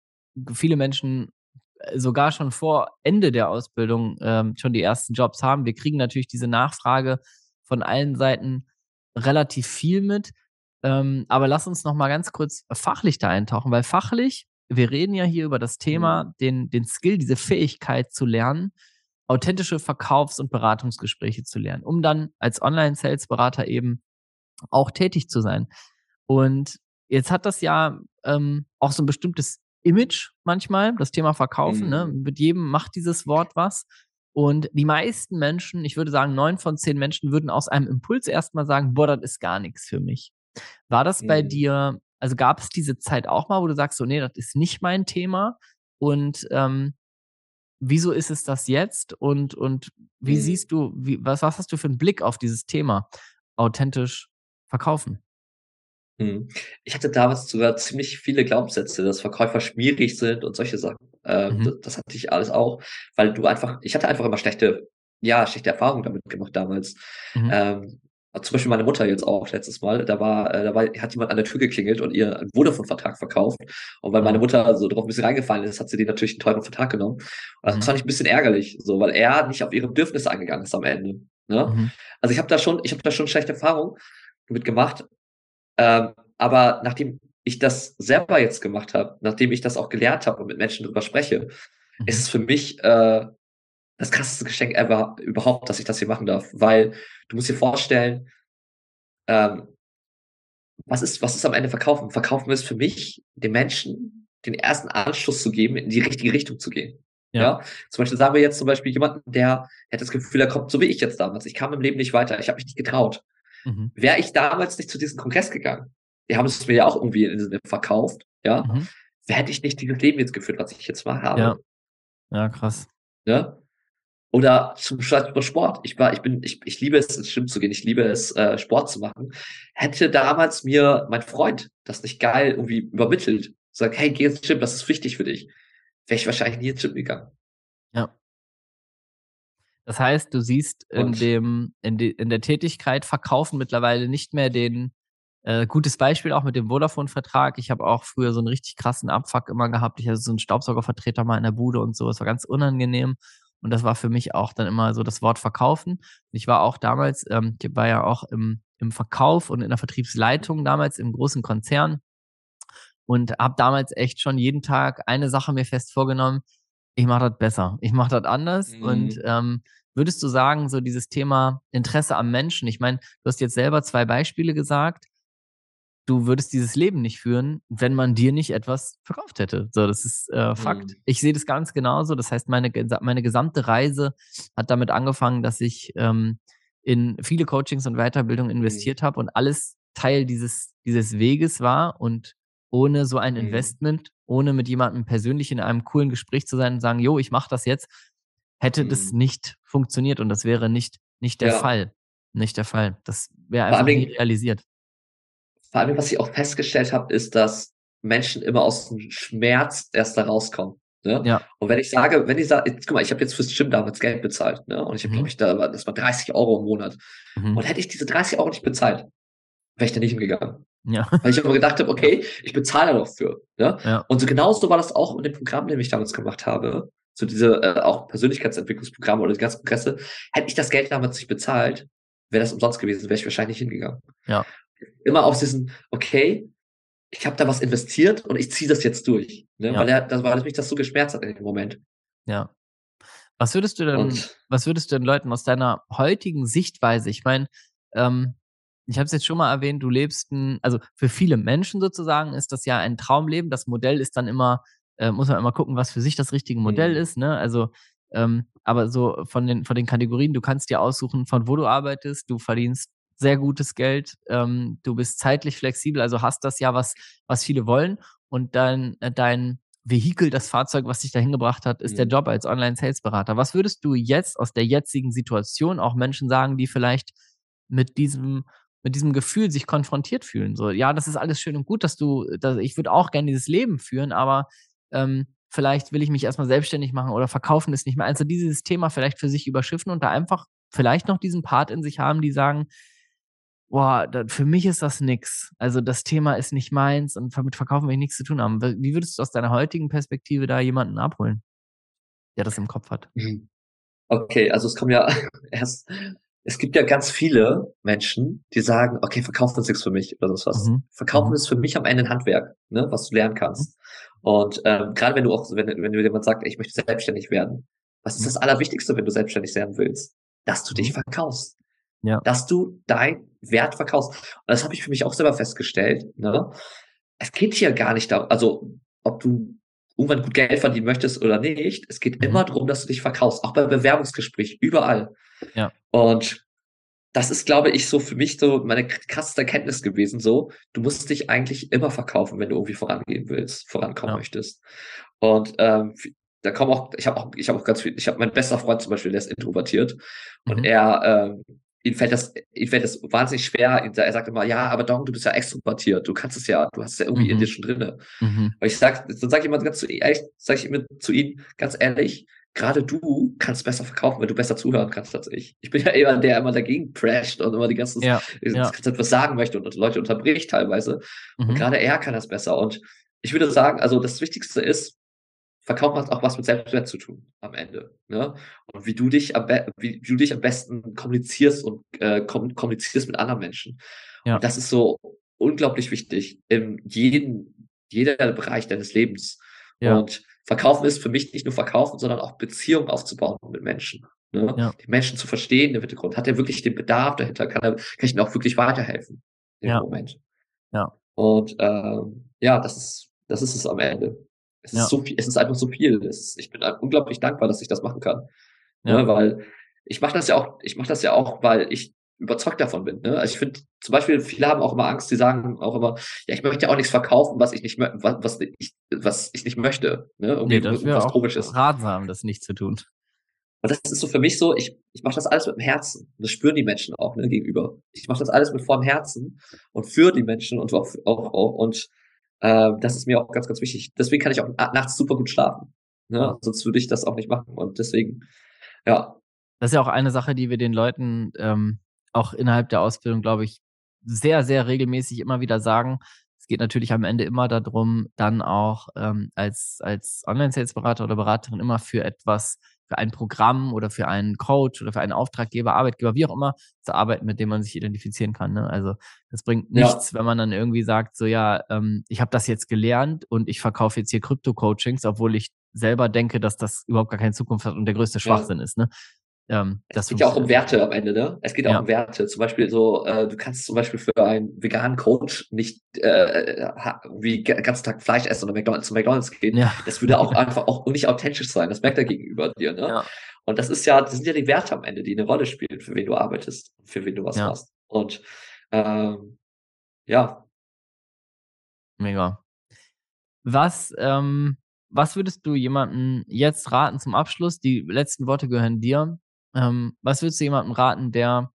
Speaker 1: viele Menschen äh, sogar schon vor Ende der Ausbildung ähm, schon die ersten Jobs haben. Wir kriegen natürlich diese Nachfrage von allen Seiten relativ viel mit. Ähm, aber lass uns noch mal ganz kurz fachlich da eintauchen, weil fachlich, wir reden ja hier über das Thema, mhm. den, den Skill, diese Fähigkeit zu lernen, authentische Verkaufs- und Beratungsgespräche zu lernen, um dann als Online-Sales-Berater eben auch tätig zu sein. Und jetzt hat das ja ähm, auch so ein bestimmtes Image manchmal, das Thema Verkaufen. Ne? Mhm. Ne? Mit jedem macht dieses Wort was. Und die meisten Menschen, ich würde sagen, neun von zehn Menschen würden aus einem Impuls erstmal sagen, boah, das ist gar nichts für mich. War das mhm. bei dir, also gab es diese Zeit auch mal, wo du sagst, so, nee, das ist nicht mein Thema? Und ähm, wieso ist es das jetzt und, und wie mhm. siehst du, wie, was, was hast du für einen Blick auf dieses Thema authentisch verkaufen?
Speaker 2: Mhm. Ich hatte damals sogar ziemlich viele Glaubenssätze, dass Verkäufer schwierig sind und solche Sachen. Ähm, mhm. das, das, hatte ich alles auch, weil du einfach, ich hatte einfach immer schlechte, ja, schlechte Erfahrungen damit gemacht damals. Mhm. Ähm, zum Beispiel meine Mutter jetzt auch letztes Mal, da war, äh, da war, hat jemand an der Tür geklingelt und ihr einen Vodafone-Vertrag verkauft. Und weil meine. Mutter so drauf ein bisschen reingefallen ist, hat sie den natürlich einen teuren Vertrag genommen. Und das mhm. fand ich ein bisschen ärgerlich, so, weil er nicht auf ihre Bedürfnisse eingegangen ist am Ende. Ne? Mhm. Also ich habe da schon, ich habe da schon schlechte Erfahrungen mitgemacht. Ähm, aber nachdem ich das selber jetzt gemacht habe, nachdem ich das auch gelernt habe und mit Menschen drüber spreche, mhm. ist es für mich äh, das krasseste Geschenk ever überhaupt, dass ich das hier machen darf. Weil du musst dir vorstellen, ähm, was ist, was ist am Ende Verkaufen? Verkaufen ist für mich, den Menschen den ersten Anschluss zu geben, in die richtige Richtung zu gehen. Ja. ja. Zum Beispiel sagen wir jetzt zum Beispiel jemanden, der, der hat das Gefühl, er kommt so wie ich jetzt damals. Ich kam im Leben nicht weiter. Ich habe mich nicht getraut. Mhm. Wäre ich damals nicht zu diesem Kongress gegangen, die haben es mir ja auch irgendwie verkauft, ja, mhm. hätte ich nicht dieses Leben jetzt geführt, was ich jetzt mal habe.
Speaker 1: Ja, ja krass.
Speaker 2: Ja? Oder zum Beispiel Sport. Ich war, ich bin, ich, ich liebe es, ins Gym zu gehen. Ich liebe es, äh, Sport zu machen. Hätte damals mir mein Freund das nicht geil irgendwie übermittelt, sagt, hey, geh ins Gym, das ist wichtig für dich, wäre ich wahrscheinlich nie ins Gym gegangen.
Speaker 1: Ja. Das heißt, du siehst in dem, in, de, in der Tätigkeit Verkaufen mittlerweile nicht mehr den, Äh, gutes Beispiel auch mit dem Vodafone-Vertrag. Ich habe auch früher so einen richtig krassen Abfuck immer gehabt. Ich hatte so einen Staubsaugervertreter mal in der Bude und so. Es war ganz unangenehm. Und das war für mich auch dann immer so das Wort verkaufen. Ich war auch damals, ähm, ich war ja auch im, im Verkauf und in der Vertriebsleitung damals im großen Konzern und habe damals echt schon jeden Tag eine Sache mir fest vorgenommen. Ich mache das besser. Ich mache das anders. Mhm. Und ähm, würdest du sagen, so dieses Thema Interesse am Menschen, ich meine, du hast jetzt selber zwei Beispiele gesagt, du würdest dieses Leben nicht führen, wenn man dir nicht etwas verkauft hätte. So, das ist äh, Fakt. Mhm. Ich sehe das ganz genauso. Das heißt, meine, meine gesamte Reise hat damit angefangen, dass ich ähm, in viele Coachings und Weiterbildung investiert mhm. habe und alles Teil dieses, dieses Weges war und ohne so ein mhm. Investment, ohne mit jemandem persönlich in einem coolen Gespräch zu sein und sagen, jo, ich mache das jetzt, hätte mhm. das nicht funktioniert und das wäre nicht, nicht der ja. Fall. Nicht der Fall. Das wäre einfach nicht realisiert
Speaker 2: vor allem, was ich auch festgestellt habe, ist, dass Menschen immer aus dem Schmerz erst da rauskommen. Ne? Ja. Und wenn ich sage, wenn ich sage, guck mal, ich habe jetzt fürs Gym damals Geld bezahlt, ne? Und ich habe, mhm. glaube ich, da, das war 30 Euro im Monat. Mhm. Und hätte ich diese 30 Euro nicht bezahlt, wäre ich da nicht hingegangen. Ja. Weil ich aber gedacht habe, okay, ich bezahle da doch für. Ne? Ja. Und so genauso war das auch mit dem Programm, den ich damals gemacht habe. So diese äh, auch Persönlichkeitsentwicklungsprogramme oder die ganzen Presse. Hätte ich das Geld damals nicht bezahlt, wäre das umsonst gewesen, wäre ich wahrscheinlich nicht hingegangen. Ja immer auf diesen, okay, ich habe da was investiert und ich ziehe das jetzt durch. Ne? Ja. Weil er, das, weil mich das so geschmerzt hat in dem Moment.
Speaker 1: Ja. Was würdest du denn, und, was würdest du den Leuten aus deiner heutigen Sichtweise, ich meine, ähm, ich habe es jetzt schon mal erwähnt, du lebst ein, also für viele Menschen sozusagen ist das ja ein Traumleben. Das Modell ist dann immer, äh, muss man immer gucken, was für sich das richtige Modell mhm. ist. Ne? Also, ähm, aber so von den, von den Kategorien, du kannst dir aussuchen, von wo du arbeitest, du verdienst sehr gutes Geld. Ähm, du bist zeitlich flexibel, also hast das ja, was, was viele wollen. Und dann äh, dein Vehikel, das Fahrzeug, was dich dahin gebracht hat, ist mhm. der Job als Online-Sales-Berater. Was würdest du jetzt aus der jetzigen Situation auch Menschen sagen, die vielleicht mit diesem mit diesem Gefühl sich konfrontiert fühlen. So, ja, das ist alles schön und gut, dass du, dass, ich würde auch gerne dieses Leben führen, aber ähm, vielleicht will ich mich erstmal selbstständig machen oder verkaufen ist nicht mehr. Also dieses Thema vielleicht für sich überschiffen und da einfach vielleicht noch diesen Part in sich haben, die sagen, boah, da, für mich ist das nix. Also das Thema ist nicht meins und mit Verkaufen will ich nichts zu tun haben. Wie würdest du aus deiner heutigen Perspektive da jemanden abholen, der das im Kopf hat? Mhm.
Speaker 2: Okay, also es kommen ja erst, es gibt ja ganz viele Menschen, die sagen, okay, Verkaufen ist nichts für mich oder so was. Mhm. Verkaufen mhm. ist für mich am Ende ein Handwerk, ne, was du lernen kannst. Mhm. Und ähm, gerade wenn du auch, wenn, wenn du jemand sagt, ich möchte selbstständig werden, was ist mhm. das Allerwichtigste, wenn du selbstständig werden willst? Dass du dich mhm. verkaufst ja. dass du dein Wert verkaufst. Und das habe ich für mich auch selber festgestellt. Ne? Es geht hier gar nicht darum, also ob du irgendwann gut Geld verdienen möchtest oder nicht. Es geht mhm. immer darum, dass du dich verkaufst, auch bei Bewerbungsgespräch, überall. Ja. Und das ist, glaube ich, so für mich so meine krasseste Erkenntnis gewesen. So, du musst dich eigentlich immer verkaufen, wenn du irgendwie vorangehen willst, vorankommen ja. möchtest. Und ähm, da kommen auch, ich habe auch, ich habe auch ganz viel, ich habe mein bester Freund zum Beispiel, der ist introvertiert mhm. und er ähm, ihm fällt das, ihm fällt das wahnsinnig schwer. Er sagt immer, ja, aber Dong, du bist ja extrovertiert, du kannst es ja, du hast es ja irgendwie mhm. in dir schon drinne. Mhm. Und ich sag, dann sage ich immer ganz zu ehrlich, sage ich immer zu ihm ganz ehrlich, gerade du kannst besser verkaufen, wenn du besser zuhören kannst als ich. Ich bin ja immer der immer dagegen crasht und immer die ganze ja, ja. etwas sagen möchte und Leute unterbricht teilweise. Mhm. Und gerade er kann das besser. Und ich würde sagen, also das Wichtigste ist, Verkauf hat auch was mit Selbstwert zu tun am Ende. Ne? Und wie du dich am, wie, wie du dich am besten kommunizierst und äh, kommunizierst mit anderen Menschen. Ja. Und das ist so unglaublich wichtig in jedem, jeder Bereich deines Lebens. Ja. Und Verkaufen ist für mich nicht nur Verkaufen, sondern auch Beziehungen aufzubauen mit Menschen. Ne? Ja. Die Menschen zu verstehen im Hintergrund. Hat er wirklich den Bedarf dahinter? Kann, er, kann ich ihm auch wirklich weiterhelfen im ja. Moment? Ja. Und ähm, ja, das ist, das ist es am Ende. Es ja. ist so viel, es ist einfach so viel. Ist, ich bin unglaublich dankbar, dass ich das machen kann. Ja. Ne, weil ich mache das ja auch, ich mache das ja auch, weil ich überzeugt davon bin. Ne? Also ich finde, zum Beispiel, viele haben auch immer Angst, die sagen auch immer, ja, ich möchte ja auch nichts verkaufen, was ich nicht was, was ich, was ich nicht möchte. Ne?
Speaker 1: Irgendwie nee, das wäre auch komisches. ratsam, das nicht zu tun.
Speaker 2: Und das ist so für mich so, ich, ich mache das alles mit dem Herzen. Das spüren die Menschen auch ne, gegenüber. Ich mache das alles mit vollem Herzen und für die Menschen und auch, auch, auch und äh, das ist mir auch ganz, ganz wichtig. Deswegen kann ich auch nachts super gut schlafen. Ne? Sonst würde ich das auch nicht machen. Und deswegen, ja.
Speaker 1: Das ist ja auch eine Sache, die wir den Leuten ähm, auch innerhalb der Ausbildung, glaube ich, sehr, sehr regelmäßig immer wieder sagen, es geht natürlich am Ende immer darum, dann auch ähm, als, als Online-Sales-Berater oder Beraterin immer für etwas, für ein Programm oder für einen Coach oder für einen Auftraggeber, Arbeitgeber, wie auch immer, zu arbeiten, mit dem man sich identifizieren kann. Ne? Also das bringt nichts, ja. wenn man dann irgendwie sagt, so ja, ähm, ich habe das jetzt gelernt und ich verkaufe jetzt hier Krypto-Coachings, obwohl ich selber denke, dass das überhaupt gar keine Zukunft hat und der größte Schwachsinn ja. ist. Ne?
Speaker 2: Ähm, es geht ja auch um Werte am Ende, ne? Es geht ja auch um Werte. Zum Beispiel so, äh, du kannst zum Beispiel für einen veganen Coach nicht äh, wie den ganzen Tag Fleisch essen oder McDonald's, zu McDonalds gehen. Ja. Das würde auch einfach auch nicht authentisch sein. Das merkt er gegenüber dir, ne? Ja. Und das ist ja, das sind ja die Werte am Ende, die eine Rolle spielen, für wen du arbeitest, für wen du was machst. Und ähm, ja.
Speaker 1: Mega. Was, ähm, was würdest du jemandem jetzt raten zum Abschluss? Die letzten Worte gehören dir. Ähm, was würdest du jemandem raten, der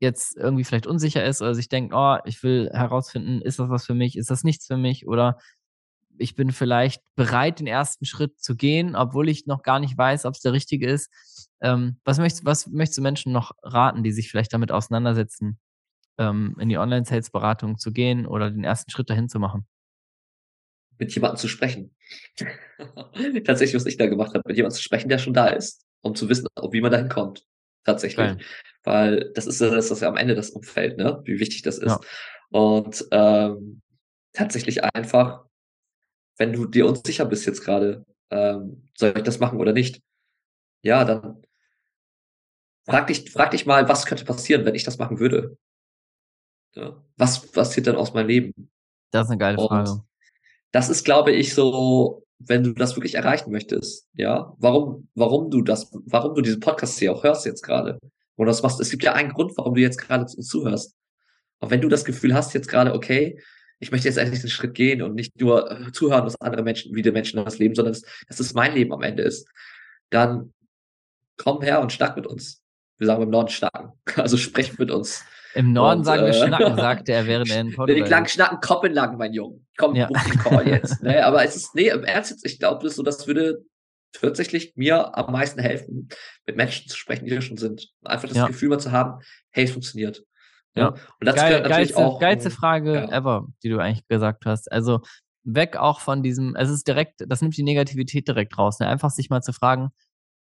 Speaker 1: jetzt irgendwie vielleicht unsicher ist oder sich denkt, oh, ich will herausfinden, ist das was für mich, ist das nichts für mich oder ich bin vielleicht bereit, den ersten Schritt zu gehen, obwohl ich noch gar nicht weiß, ob es der richtige ist. Ähm, was, möchtest, was möchtest du Menschen noch raten, die sich vielleicht damit auseinandersetzen, ähm, in die Online-Sales-Beratung zu gehen oder den ersten Schritt dahin zu machen?
Speaker 2: Mit jemandem zu sprechen. Tatsächlich, was ich da gemacht habe, mit jemandem zu sprechen, der schon da ist um zu wissen, wie man dahin kommt. Tatsächlich. Geil. Weil das ist, das ist ja am Ende das Umfeld, ne? Wie wichtig das ist. Ja. Und ähm, tatsächlich einfach, wenn du dir unsicher bist jetzt gerade, ähm, soll ich das machen oder nicht? Ja, dann frag dich, frag dich mal, was könnte passieren, wenn ich das machen würde? Ja. Was passiert dann aus meinem Leben?
Speaker 1: Das ist eine geile Frage. Und
Speaker 2: das ist, glaube ich, so wenn du das wirklich erreichen möchtest, ja, warum, warum du das, warum du diesen Podcast hier auch hörst jetzt gerade oder das machst, es gibt ja einen Grund, warum du jetzt gerade uns zuhörst. Und wenn du das Gefühl hast jetzt gerade, okay, ich möchte jetzt endlich den Schritt gehen und nicht nur äh, zuhören, was andere Menschen, wie die Menschen das leben, sondern dass, dass es mein Leben am Ende ist, dann komm her und schnack mit uns. Wir sagen im Norden schnacken. Also sprech mit uns.
Speaker 1: Im Norden und, sagen wir äh, Schnacken, sagte er, während er in
Speaker 2: Portugal. Die lang Schnacken, Koppen lang, mein Junge. Komm, ja. Call jetzt. ne, aber es ist, nee, im Ernst ich glaube, das, so, das würde tatsächlich mir am meisten helfen, mit Menschen zu sprechen, die da schon sind. Einfach das ja. Gefühl mal zu haben, hey, es funktioniert.
Speaker 1: Ja. Und das Geil, natürlich geilste, auch. Geilste Frage ja. ever, die du eigentlich gesagt hast. Also weg auch von diesem, es ist direkt, das nimmt die Negativität direkt raus. Ne? Einfach sich mal zu fragen,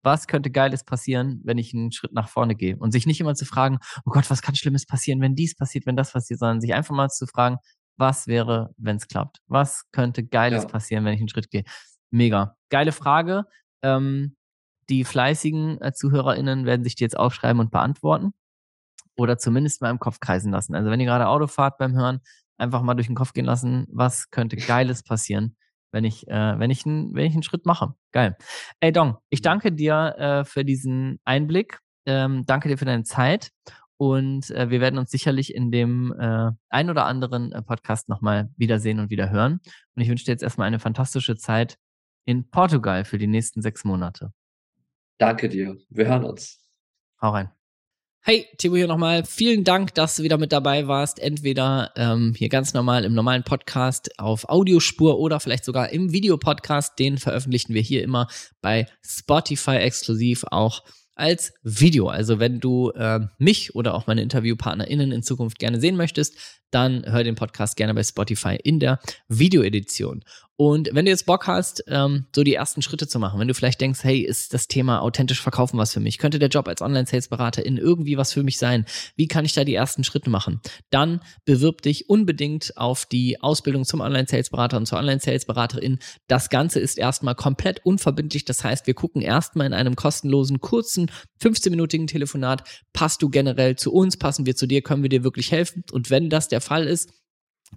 Speaker 1: was könnte Geiles passieren, wenn ich einen Schritt nach vorne gehe? Und sich nicht immer zu fragen, oh Gott, was kann Schlimmes passieren, wenn dies passiert, wenn das passiert, sondern sich einfach mal zu fragen, was wäre, wenn es klappt? Was könnte Geiles ja. passieren, wenn ich einen Schritt gehe? Mega. Geile Frage. Ähm, die fleißigen äh, ZuhörerInnen werden sich die jetzt aufschreiben und beantworten. Oder zumindest mal im Kopf kreisen lassen. Also wenn ihr gerade Auto fahrt beim Hören, einfach mal durch den Kopf gehen lassen, was könnte Geiles passieren, wenn ich, äh, wenn ich, ein, wenn ich einen Schritt mache. Geil. Ey, Dong, ich danke dir äh, für diesen Einblick. Ähm, danke dir für deine Zeit. Und äh, wir werden uns sicherlich in dem äh, ein oder anderen äh, Podcast nochmal wiedersehen und wieder hören. Und ich wünsche dir jetzt erstmal eine fantastische Zeit in Portugal für die nächsten sechs Monate.
Speaker 2: Danke dir. Wir hören uns.
Speaker 1: Hau rein. Hey, Timo hier nochmal. Vielen Dank, dass du wieder mit dabei warst. Entweder ähm, hier ganz normal im normalen Podcast auf Audiospur oder vielleicht sogar im Videopodcast. Den veröffentlichen wir hier immer bei Spotify exklusiv auch als Video. Also wenn du äh, mich oder auch meine InterviewpartnerInnen in Zukunft gerne sehen möchtest, dann hör den Podcast gerne bei Spotify in der Videoedition. Und wenn du jetzt Bock hast, ähm, so die ersten Schritte zu machen, wenn du vielleicht denkst, hey, ist das Thema authentisch verkaufen was für mich? Könnte der Job als Online-Sales-Berater in irgendwie was für mich sein? Wie kann ich da die ersten Schritte machen? Dann bewirb dich unbedingt auf die Ausbildung zum Online-Sales-Berater und zur Online-Sales-Beraterin. Das Ganze ist erstmal komplett unverbindlich. Das heißt, wir gucken erstmal in einem kostenlosen, kurzen, 15-minütigen Telefonat, passt du generell zu uns, passen wir zu dir, können wir dir wirklich helfen? Und wenn das der Fall ist,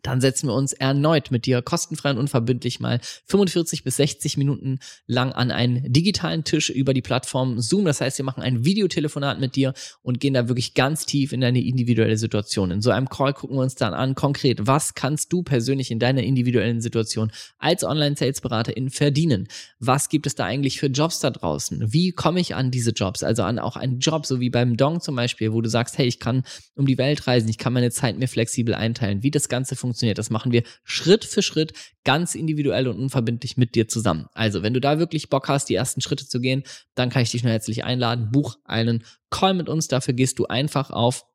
Speaker 1: dann setzen wir uns erneut mit dir kostenfrei und unverbindlich mal 45 bis 60 Minuten lang an einen digitalen Tisch über die Plattform Zoom. Das heißt, wir machen ein Videotelefonat mit dir und gehen da wirklich ganz tief in deine individuelle Situation. In so einem Call gucken wir uns dann an, konkret, was kannst du persönlich in deiner individuellen Situation als Online-Sales-Beraterin verdienen? Was gibt es da eigentlich für Jobs da draußen? Wie komme ich an diese Jobs? Also an auch einen Job, so wie beim Dong zum Beispiel, wo du sagst, hey, ich kann um die Welt reisen, ich kann meine Zeit mir flexibel einteilen. Wie das Ganze funktioniert. Das machen wir Schritt für Schritt, ganz individuell und unverbindlich mit dir zusammen. Also, wenn du da wirklich Bock hast, die ersten Schritte zu gehen, dann kann ich dich nur herzlich einladen. Buch einen Call mit uns. Dafür gehst du einfach auf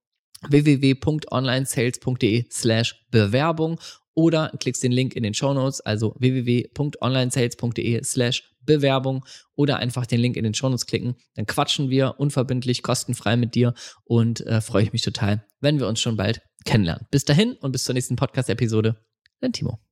Speaker 1: www.onlinesales.de slash Bewerbung oder klickst den Link in den Show Notes, also www.onlinesales.de slash Bewerbung oder einfach den Link in den Show Notes klicken. Dann quatschen wir unverbindlich, kostenfrei mit dir und äh, freue ich mich total, wenn wir uns schon bald kennenlernen. Bis dahin und bis zur nächsten Podcast-Episode. Dein Timo.